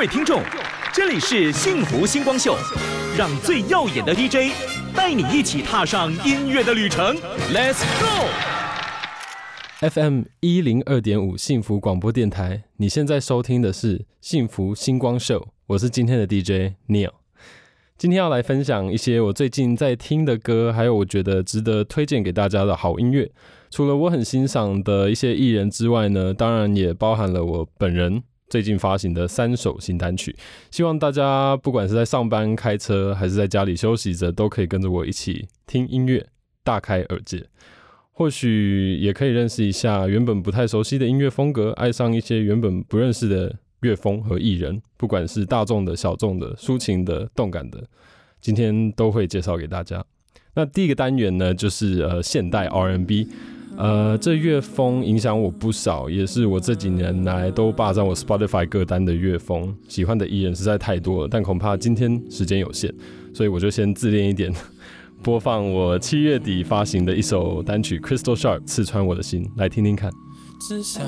位听众，这里是幸福星光秀，让最耀眼的 DJ 带你一起踏上音乐的旅程。Let's go！FM 一零二点五幸福广播电台，你现在收听的是幸福星光秀，我是今天的 DJ Neil。今天要来分享一些我最近在听的歌，还有我觉得值得推荐给大家的好音乐。除了我很欣赏的一些艺人之外呢，当然也包含了我本人最近发行的三首新单曲。希望大家不管是在上班、开车，还是在家里休息着，都可以跟着我一起听音乐，大开耳界。或许也可以认识一下原本不太熟悉的音乐风格，爱上一些原本不认识的。乐风和艺人，不管是大众的、小众的、抒情的、动感的，今天都会介绍给大家。那第一个单元呢，就是呃现代 R&B，呃这乐风影响我不少，也是我这几年来都霸占我 Spotify 歌单的乐风。喜欢的艺人实在太多了，但恐怕今天时间有限，所以我就先自恋一点，播放我七月底发行的一首单曲《Crystal Sharp》，刺穿我的心，来听听看。只想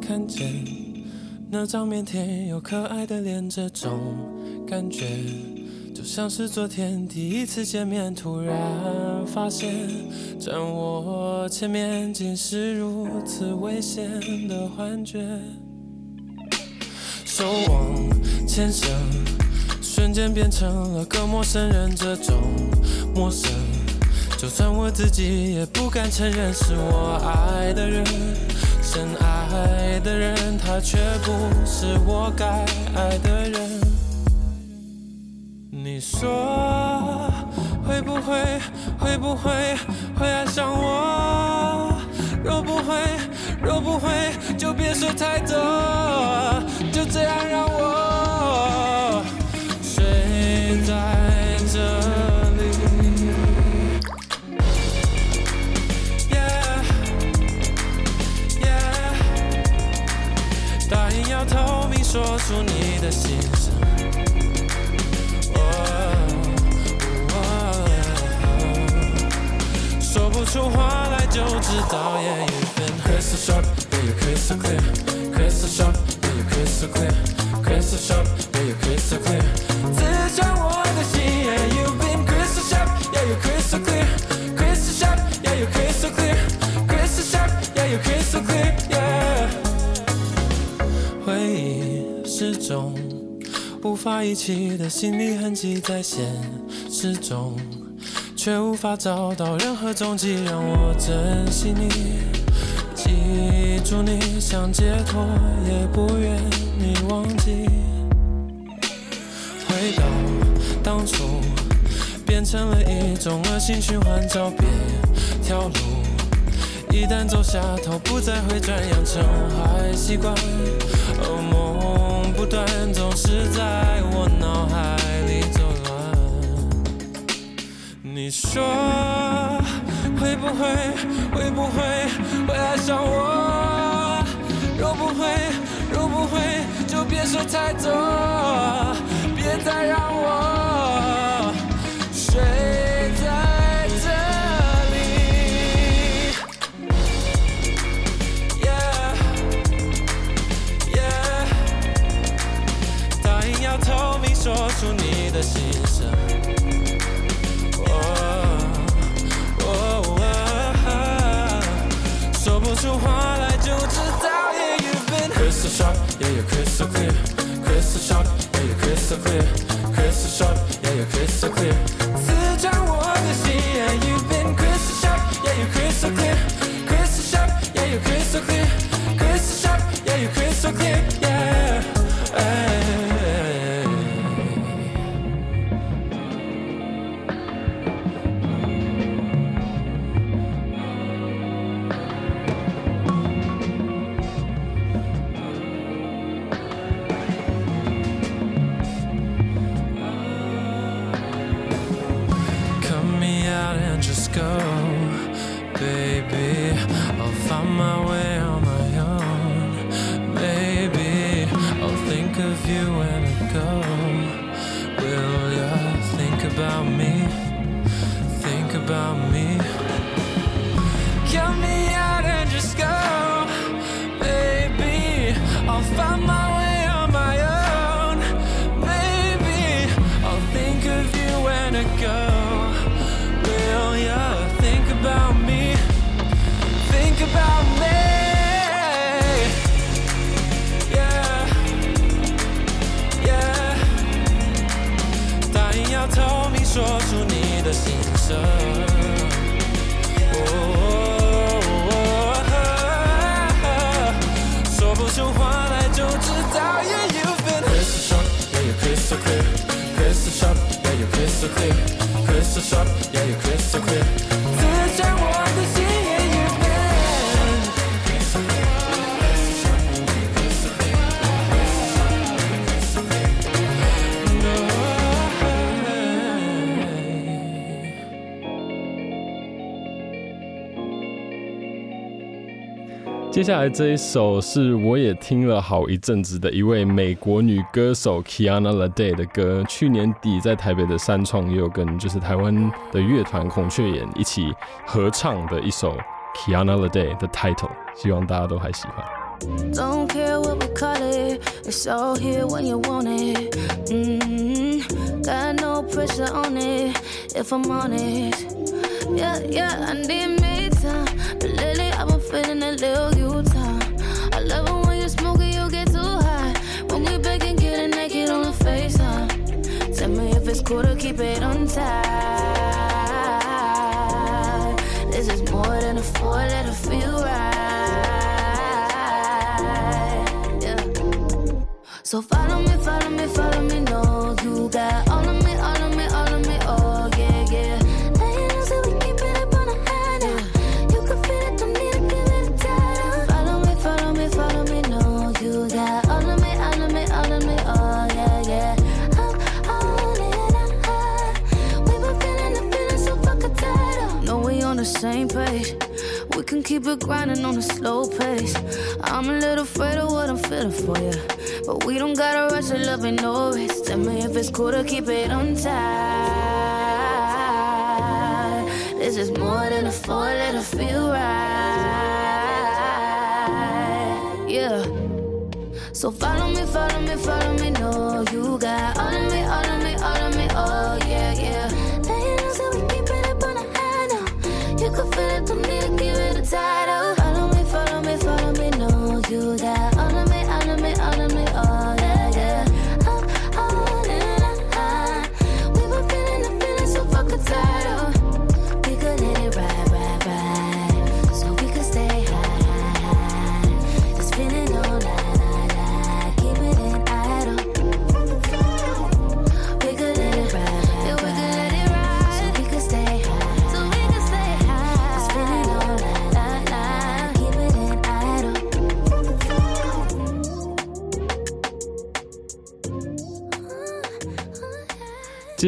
看见。那张腼腆又可爱的脸，这种感觉就像是昨天第一次见面，突然发现站我前面竟是如此危险的幻觉。手往前伸，瞬间变成了个陌生人，这种陌生，就算我自己也不敢承认是我爱的人。深爱的人，他却不是我该爱的人。你说会不会会不会会爱上我？若不会若不会，就别说太多，就这样让我睡在这里。Yeah yeah，答应要透明。说出你的心不出话来就知道。Yeah, you've been crystal sharp, yeah, you're crystal clear. Crystal sharp, yeah, you're crystal clear. Crystal sharp, yeah, you're crystal clear. 刺穿我的心，Yeah, you've been crystal sharp, yeah, you're crystal clear. Crystal sharp, yeah, you're crystal clear. Crystal sharp, yeah, you're crystal clear. Yeah. 回忆。始终无法遗弃的心理痕迹，在现实中却无法找到任何踪迹，让我珍惜你，记住你，想解脱也不愿你忘记。回到当初，变成了一种恶性循环，找别条路，一旦走下头，不再会转，养成坏习惯，噩梦。不断，总是在我脑海你说会不会，会不会会爱上我？若不会，若不会，就别说太多，别再让我睡在这里。答应要透明。说出你的心 sharp, yeah, you're crystal clear. Crystal sharp, yeah, you're crystal clear. Crystal sharp, yeah, you're crystal clear. 刺穿我的心，Yeah, you've been crystal sharp, yeah, you're crystal clear. Crystal sharp, yeah, you're crystal clear. go. kysser kvik, kysser sådan, ja jeg kysser kvik 接下来这一首是我也听了好一阵子的一位美国女歌手 Kiana Lade 的歌，去年底在台北的三创也有跟就是台湾的乐团孔雀眼一起合唱的一首 Kiana Lade 的 title，希望大家都还喜欢。Don't care what we call it, it's all here when you want it. mm Got no pressure on it, if I'm honest. Yeah, yeah, I need me time. But lately I've been feeling a little it's cool to keep it on tight. This is more than a four, let it feel right. Yeah. So follow me, follow me, follow me. Can keep it grinding on a slow pace. I'm a little afraid of what I'm feeling for you. But we don't gotta rush to love and no race. Tell me if it's cool to keep it on tight. This is more than a four, let it feel right. Yeah. So follow me, follow me, follow me. No, you got all of me, all of me,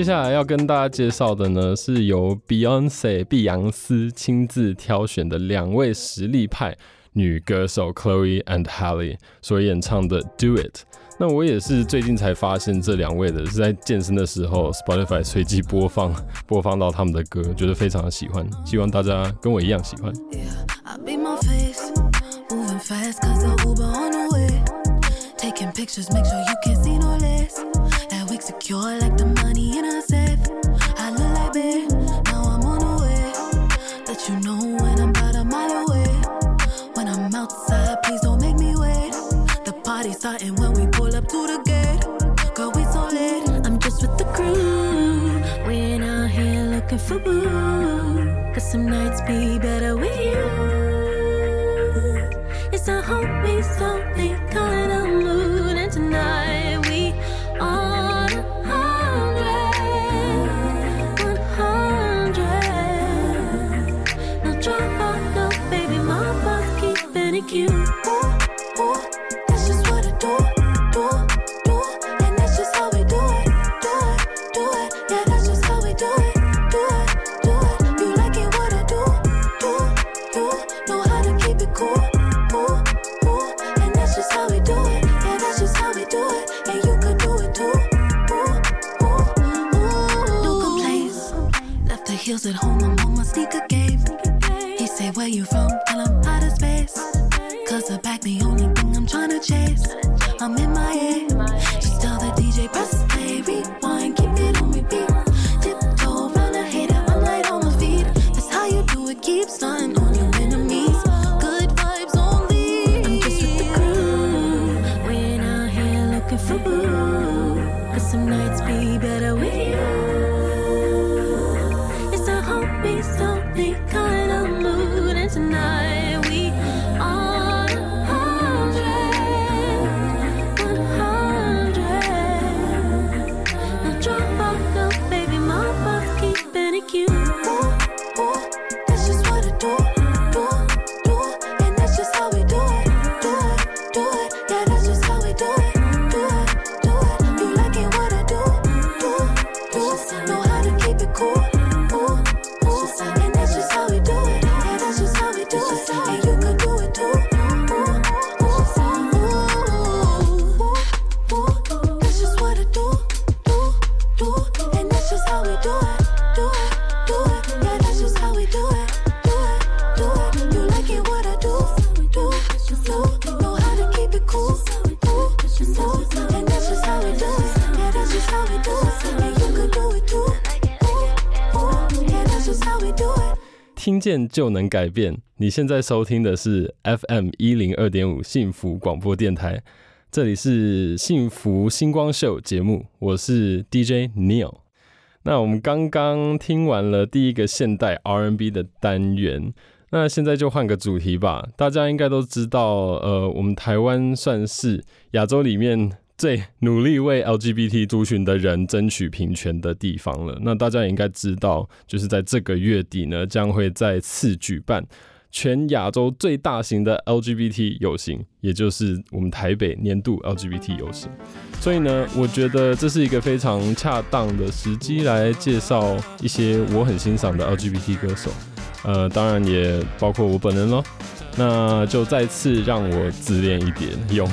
接下来要跟大家介绍的呢，是由 Beyonce 碧昂斯亲自挑选的两位实力派女歌手 Chloe and Halle 所演唱的《Do It》。那我也是最近才发现这两位的，是在健身的时候 Spotify 随机播放播放到他们的歌，觉得非常的喜欢，希望大家跟我一样喜欢。I wig secure like the money in a safe. I look like babe, now I'm on the way. Let you know when I'm about a mile away. When I'm outside, please don't make me wait. The party's starting when we pull up to the gate. Girl, we so lit. I'm just with the crew. We ain't out here looking for boo. Cause some nights be better with you. It's a homie, so cool. 听见就能改变。你现在收听的是 FM 一零二点五幸福广播电台，这里是幸福星光秀节目，我是 DJ Neil。那我们刚刚听完了第一个现代 R&B 的单元，那现在就换个主题吧。大家应该都知道，呃，我们台湾算是亚洲里面最努力为 LGBT 族群的人争取平权的地方了。那大家也应该知道，就是在这个月底呢，将会再次举办全亚洲最大型的 LGBT 游行，也就是我们台北年度 LGBT 游行。所以呢，我觉得这是一个非常恰当的时机来介绍一些我很欣赏的 LGBT 歌手，呃，当然也包括我本人咯。那就再次让我自恋一点，用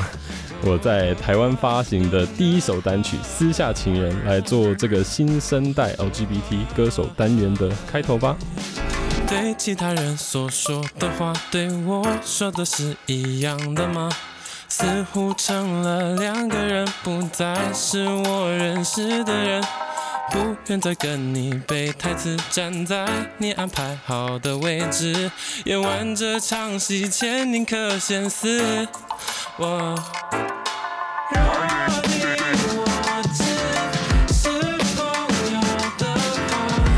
我在台湾发行的第一首单曲《私下情人》来做这个新生代 LGBT 歌手单元的开头吧。对其他人所说的话，对我说的是一样的吗？似乎成了两个人，不再是我认识的人。不愿再跟你背台词，站在你安排好的位置，演完这场戏前宁可先死。我。若你我之间是朋友的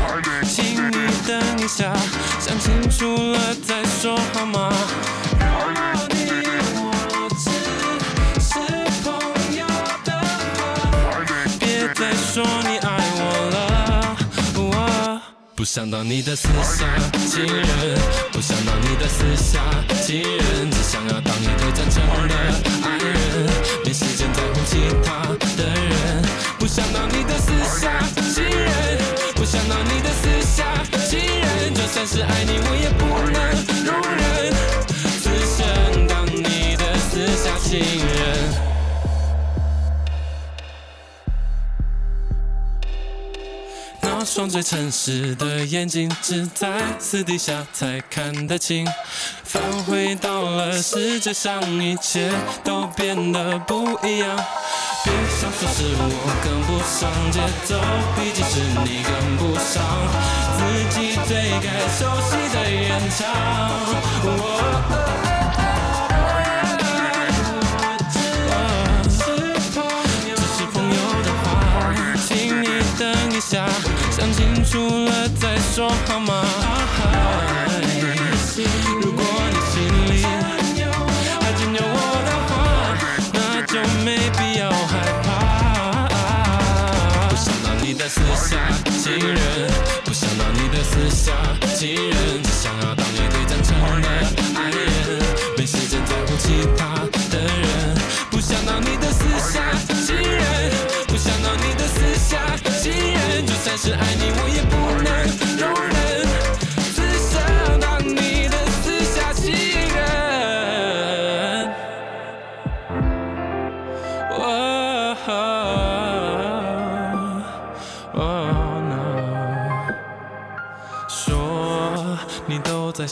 话请你等一下想清楚了再说好吗？不想当你的私下情人，不想当你的私下情人，只想要当你最真诚的爱人，没时间在乎其他的人。不想当你的私下情人，不想当你的私下情人，就算是爱你，我也不能容忍。只想当你的私下情人。双最诚实的眼睛，只在私底下才看得清。返回到了世界上，一切都变得不一样。别想说是我跟不上节奏，毕竟是你跟不上自己最该熟悉的演唱。说好吗？如果你心里还仅有我的话，那就没必要害怕。不想当你的私下情人，不想当你的私下情人，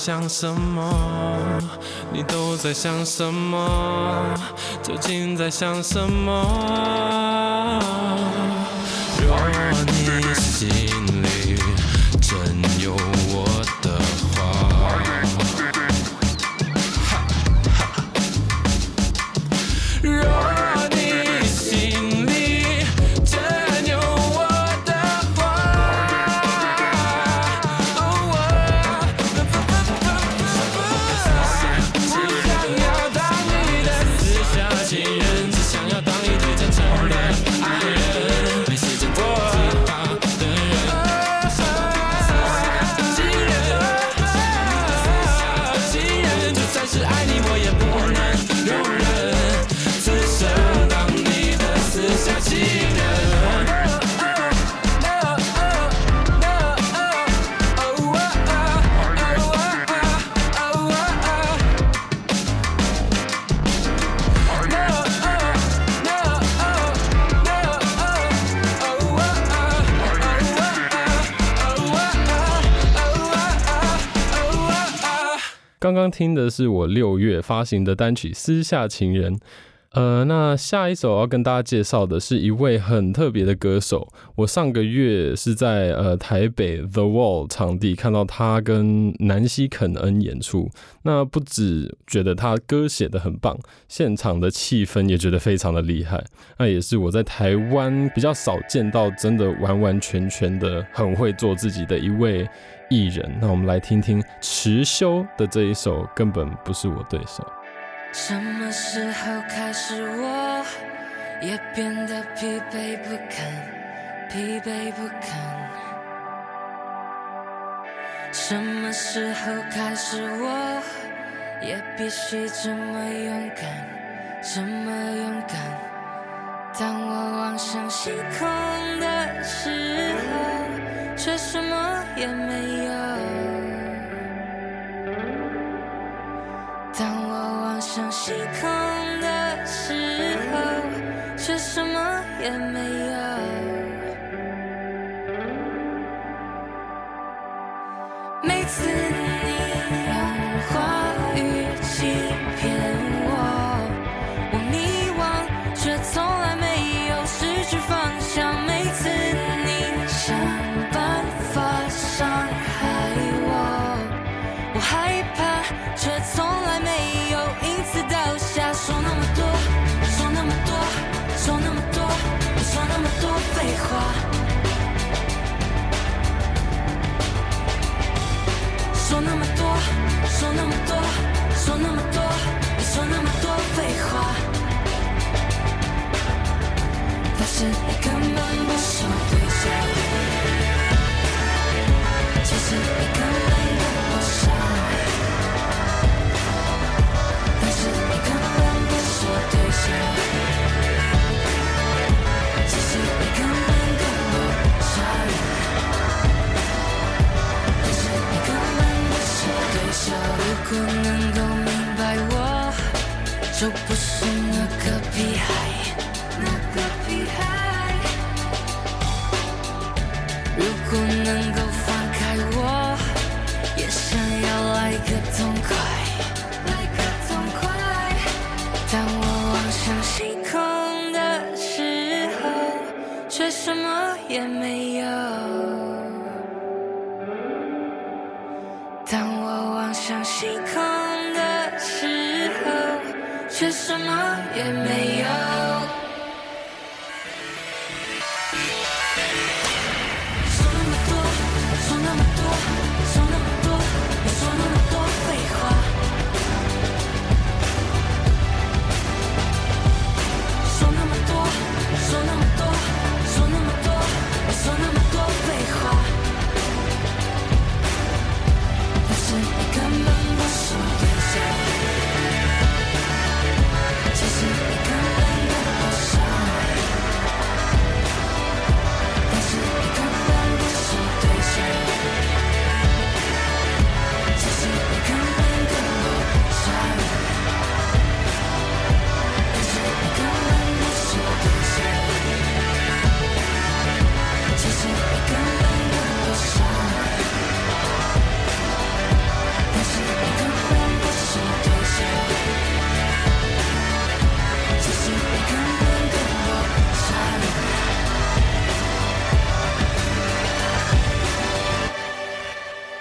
想什么？你都在想什么？究竟在想什么？刚刚听的是我六月发行的单曲《私下情人》。呃，那下一首要跟大家介绍的是一位很特别的歌手。我上个月是在呃台北 The Wall 场地看到他跟南希肯恩演出。那不止觉得他歌写的很棒，现场的气氛也觉得非常的厉害。那也是我在台湾比较少见到真的完完全全的很会做自己的一位艺人。那我们来听听池修的这一首《根本不是我对手》。什么时候开始，我也变得疲惫不堪，疲惫不堪？什么时候开始，我也必须这么勇敢，这么勇敢？当我望向星空的时候，却什么也没有。心空的时候，却什么也没有。如果能够明白我，就不是那个屁孩，那个屁孩。如果能够么也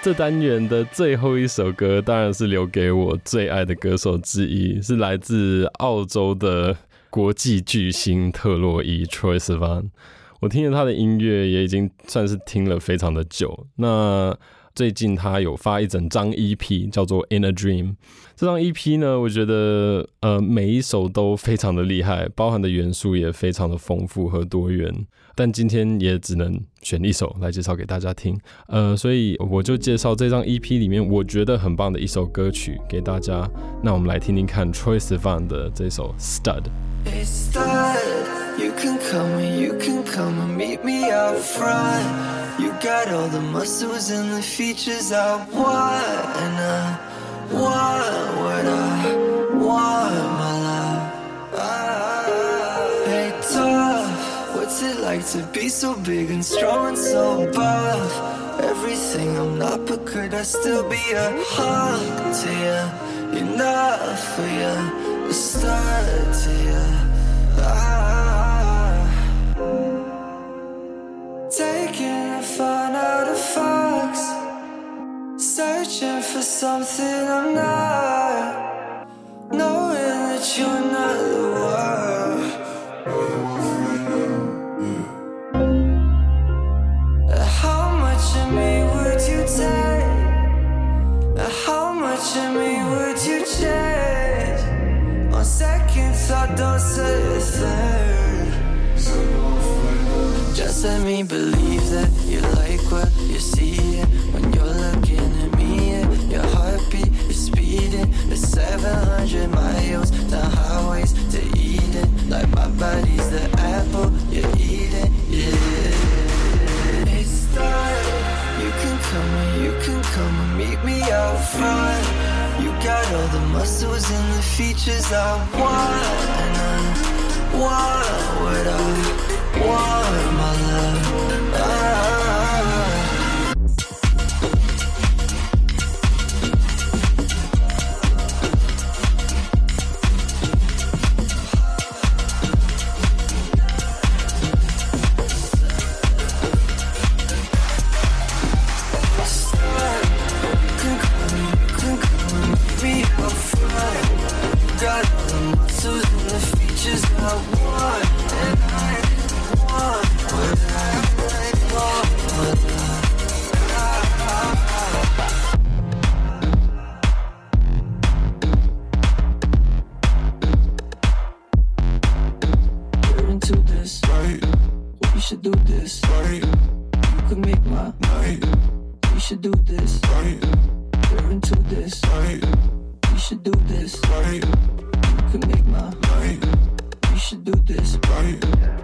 这单元的最后一首歌，当然是留给我最爱的歌手之一，是来自澳洲的国际巨星特洛伊 Troy Sivan。我听了他的音乐，也已经算是听了非常的久。那最近他有发一整张 EP，叫做《In a Dream》。这张 EP 呢，我觉得呃每一首都非常的厉害，包含的元素也非常的丰富和多元。但今天也只能选一首来介绍给大家听，呃，所以我就介绍这张 EP 里面我觉得很棒的一首歌曲给大家。那我们来听听看 Troy Sivan 的这首《Stud》。You can come and you can come and meet me out front. You got all the muscles and the features I want, and I want what I want, my love. Ah. Hey, tough, what's it like to be so big and strong and so buff? Everything I'm not, but could I still be a hug to you? Enough for you. The start to you. Ah, taking a fun out of fox, searching for something I'm not, knowing that you're not the one. How much of me would you take? How much of me would second thought, don't say a thing. Just let me believe that you like what you see when you're looking at me. Your heartbeat is speeding at 700 miles down highways to Eden. Like my body's the apple you're eating. Yeah, it's time. You can come you can come meet me out front. All the muscles and the features I want. And I want what I want, my love. right. You should do this, right?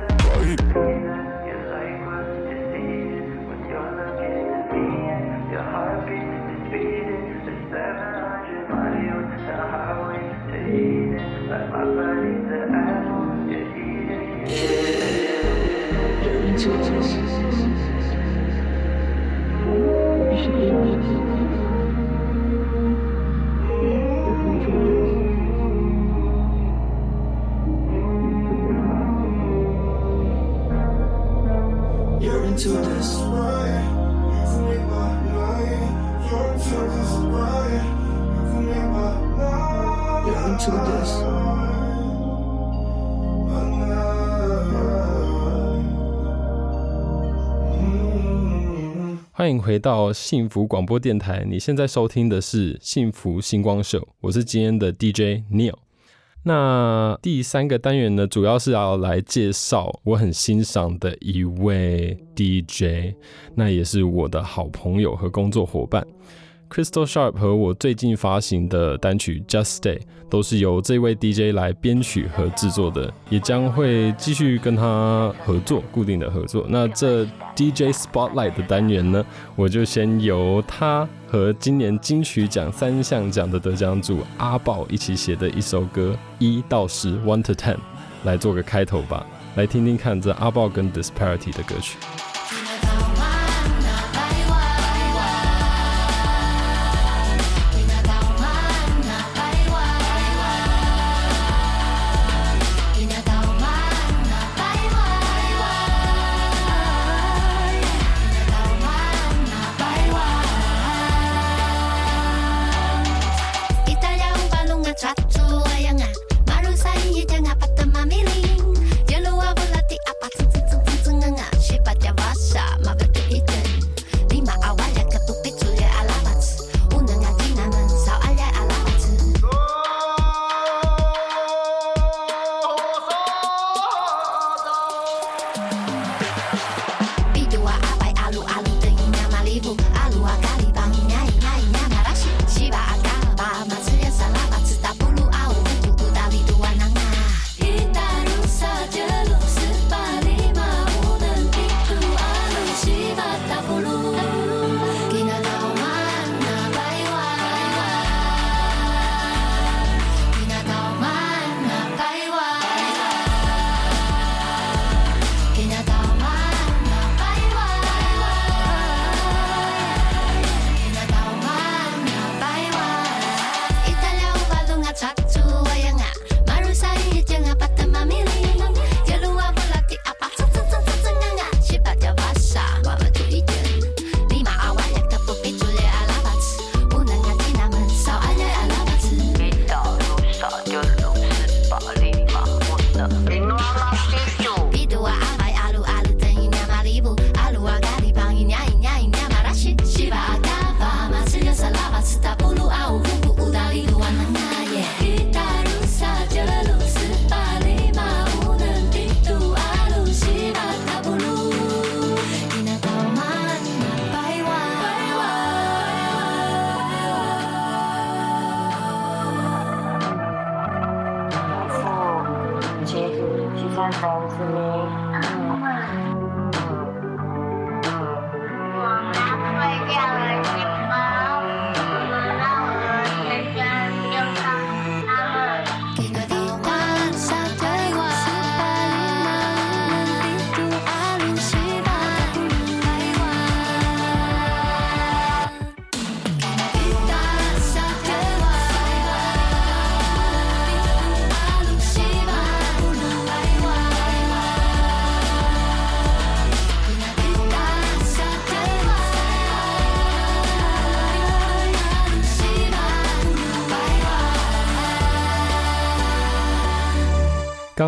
欢迎回到幸福广播电台，你现在收听的是幸福星光秀，我是今天的 DJ Neil。那第三个单元呢，主要是要来介绍我很欣赏的一位 DJ，那也是我的好朋友和工作伙伴。Crystal Sharp 和我最近发行的单曲《Just Stay》都是由这位 DJ 来编曲和制作的，也将会继续跟他合作，固定的合作。那这 DJ Spotlight 的单元呢，我就先由他和今年金曲奖三项奖的得奖主阿豹一起写的一首歌一到十 One to Ten 来做个开头吧，来听听看这阿豹跟 Disparity 的歌曲。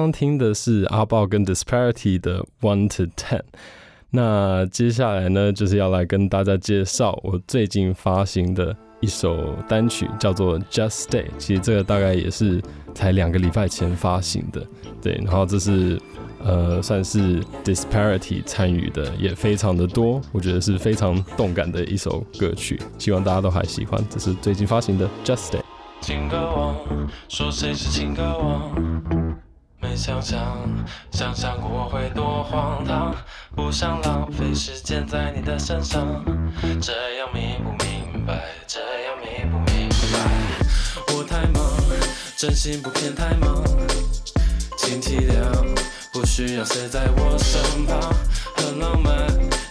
刚听的是阿豹跟 Disparity 的 One to Ten。那接下来呢，就是要来跟大家介绍我最近发行的一首单曲，叫做 Just Stay。其实这个大概也是才两个礼拜前发行的，对。然后这是呃，算是 Disparity 参与的，也非常的多，我觉得是非常动感的一首歌曲，希望大家都还喜欢。这是最近发行的 Just Stay。情歌王说谁是情歌王？没想象，想象过我会多荒唐，不想浪费时间在你的身上，这样明不明白？这样明不明白？我太忙，真心不骗太忙，请体谅，不需要谁在我身旁，很浪漫，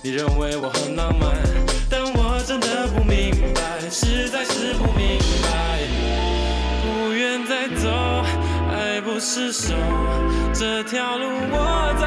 你认为我很浪漫，但我真的不明白，实在是不明白。不是手，这条路我走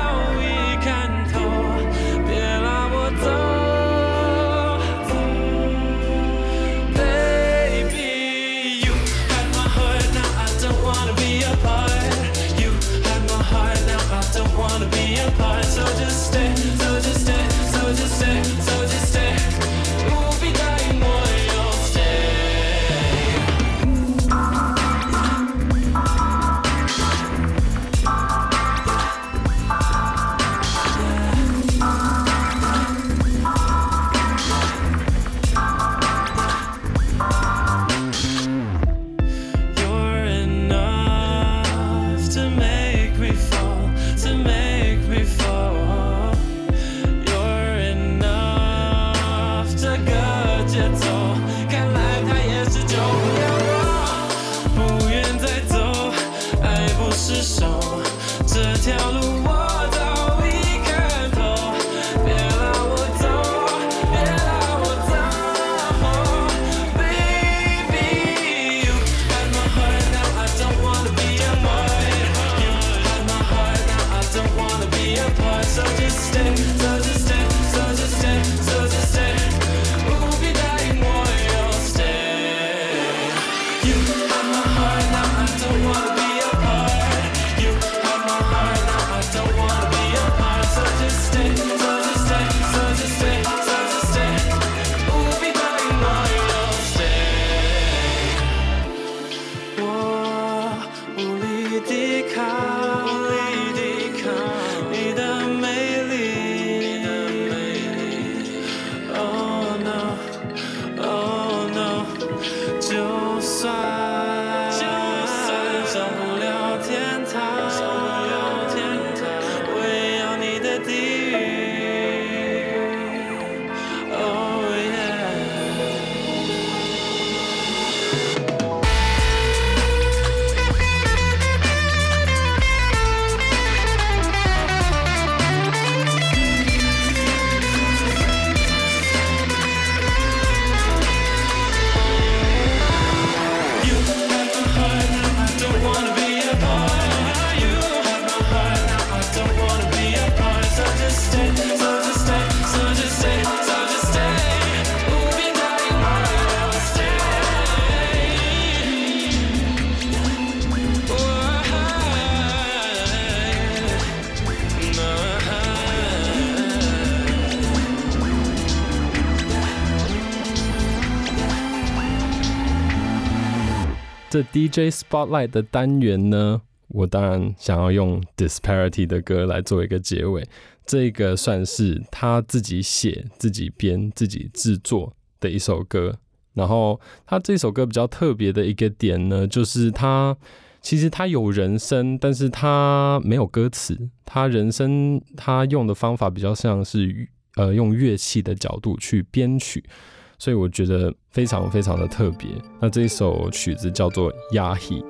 DJ Spotlight 的单元呢，我当然想要用 Disparity 的歌来做一个结尾。这个算是他自己写、自己编、自己制作的一首歌。然后他这首歌比较特别的一个点呢，就是他其实他有人声，但是他没有歌词。他人声他用的方法比较像是呃用乐器的角度去编曲，所以我觉得非常非常的特别。那这一首曲子叫做《压抑》。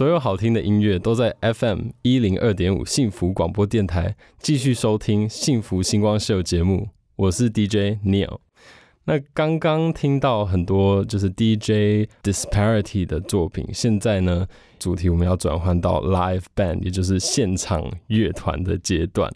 所有好听的音乐都在 FM 一零二点五幸福广播电台，继续收听《幸福星光秀》节目，我是 DJ Neil。那刚刚听到很多就是 DJ Disparity 的作品，现在呢，主题我们要转换到 Live Band，也就是现场乐团的阶段。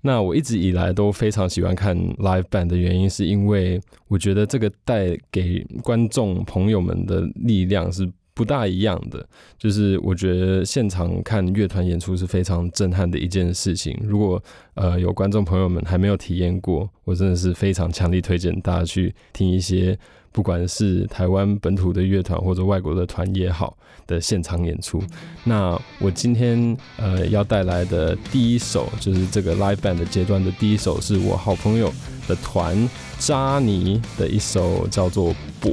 那我一直以来都非常喜欢看 live band 的原因，是因为我觉得这个带给观众朋友们的力量是不大一样的。就是我觉得现场看乐团演出是非常震撼的一件事情。如果呃有观众朋友们还没有体验过，我真的是非常强力推荐大家去听一些。不管是台湾本土的乐团或者外国的团也好的现场演出，那我今天呃要带来的第一首就是这个 live band 的阶段的第一首，是我好朋友的团扎尼的一首叫做《波》。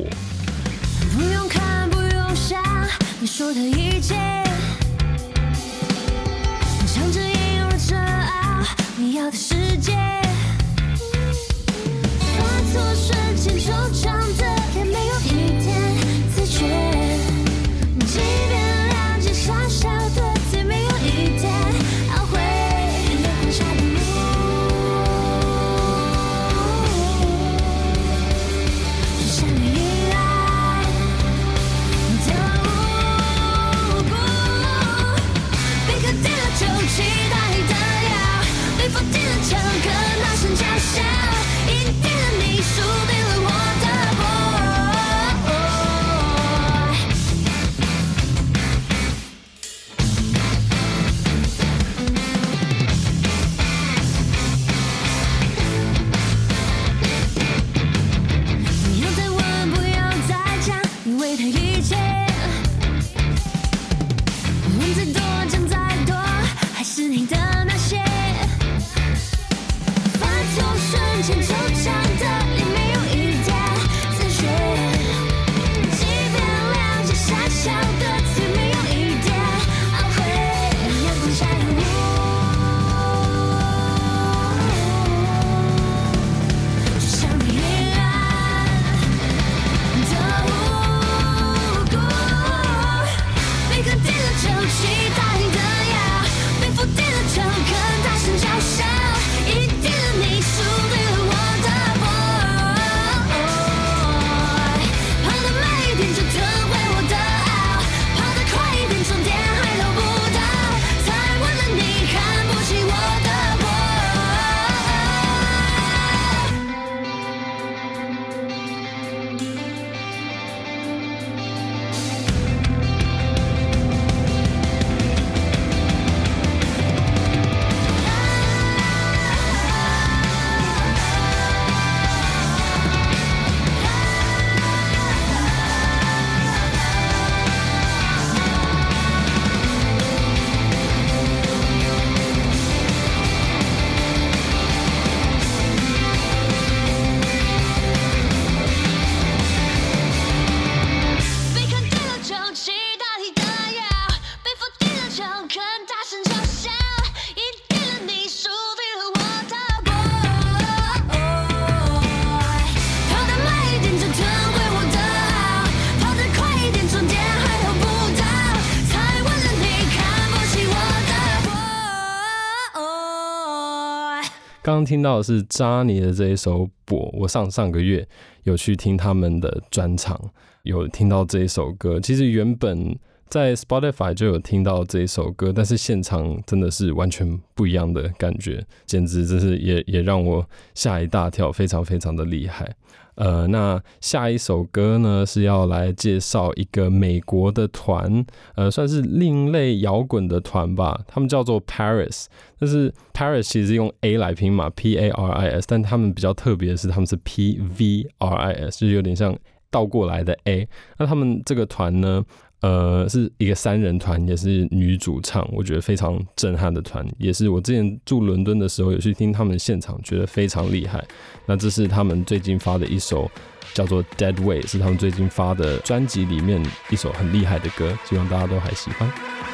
不用看，说的一切，唱着音乐着啊，你要的世界。化作瞬间听到的是扎尼的这一首《》，我上上个月有去听他们的专场，有听到这一首歌。其实原本在 Spotify 就有听到这一首歌，但是现场真的是完全不一样的感觉，简直真是也也让我吓一大跳，非常非常的厉害。呃，那下一首歌呢是要来介绍一个美国的团，呃，算是另类摇滚的团吧，他们叫做 Paris。但是 Paris 其实用 A 来拼嘛，P A R I S，但他们比较特别的是，他们是 P V R I S，就是有点像倒过来的 A。那他们这个团呢，呃，是一个三人团，也是女主唱，我觉得非常震撼的团，也是我之前住伦敦的时候有去听他们现场，觉得非常厉害。那这是他们最近发的一首叫做《Dead Way》，是他们最近发的专辑里面一首很厉害的歌，希望大家都还喜欢。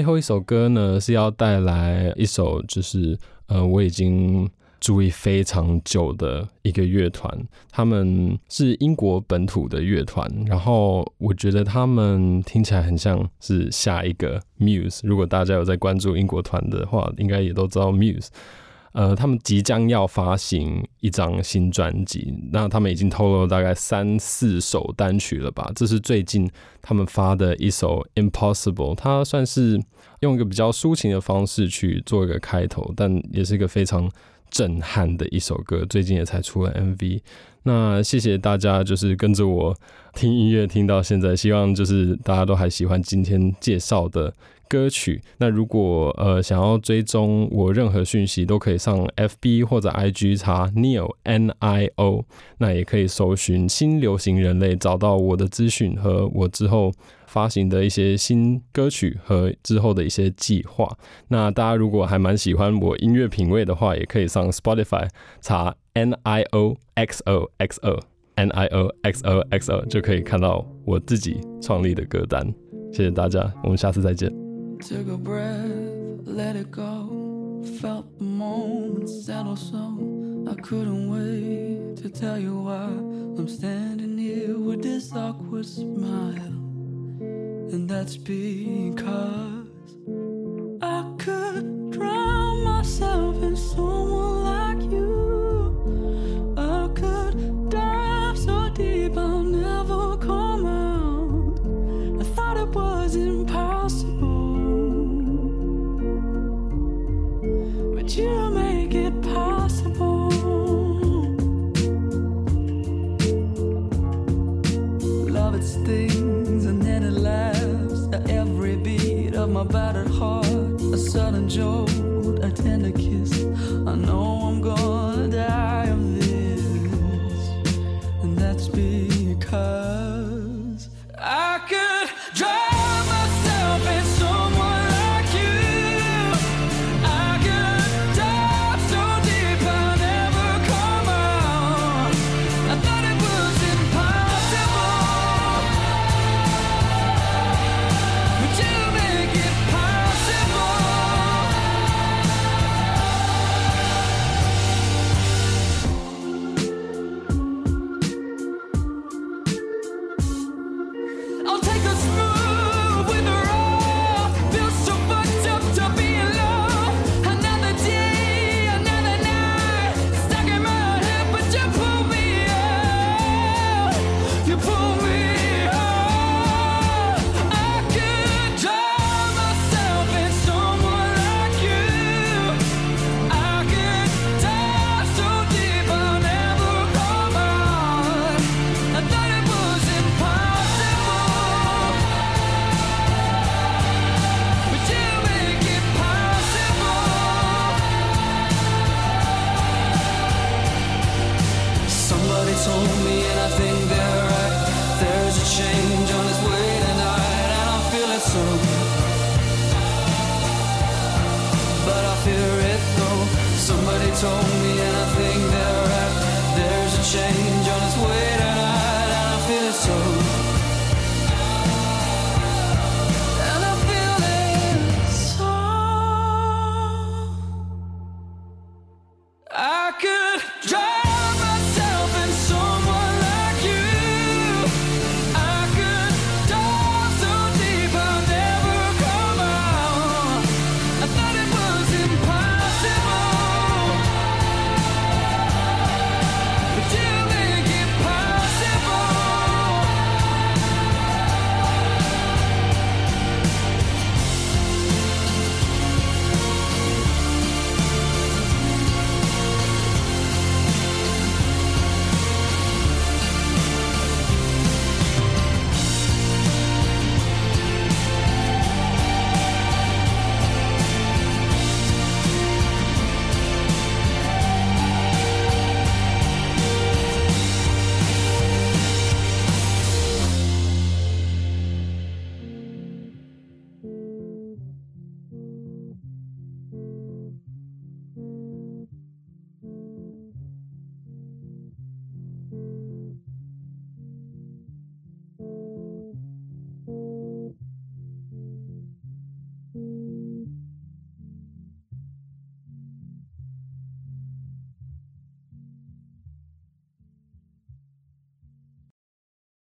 最后一首歌呢是要带来一首，就是呃我已经注意非常久的一个乐团，他们是英国本土的乐团，然后我觉得他们听起来很像是下一个 Muse。如果大家有在关注英国团的话，应该也都知道 Muse。呃，他们即将要发行一张新专辑，那他们已经透露大概三四首单曲了吧？这是最近他们发的一首《Impossible》，它算是用一个比较抒情的方式去做一个开头，但也是一个非常震撼的一首歌。最近也才出了 MV。那谢谢大家，就是跟着我听音乐听到现在，希望就是大家都还喜欢今天介绍的歌曲。那如果呃想要追踪我任何讯息，都可以上 FB 或者 IG 查 Neo N I O，那也可以搜寻新流行人类，找到我的资讯和我之后发行的一些新歌曲和之后的一些计划。那大家如果还蛮喜欢我音乐品味的话，也可以上 Spotify 查 N I O X O X O N I O X O X O 就可以看到我自己创立的歌单。谢谢大家，我们下次再见。Took a breath, let it go. Felt the moment settle so. I couldn't wait to tell you why I'm standing here with this awkward smile. And that's because I could drown myself in someone 州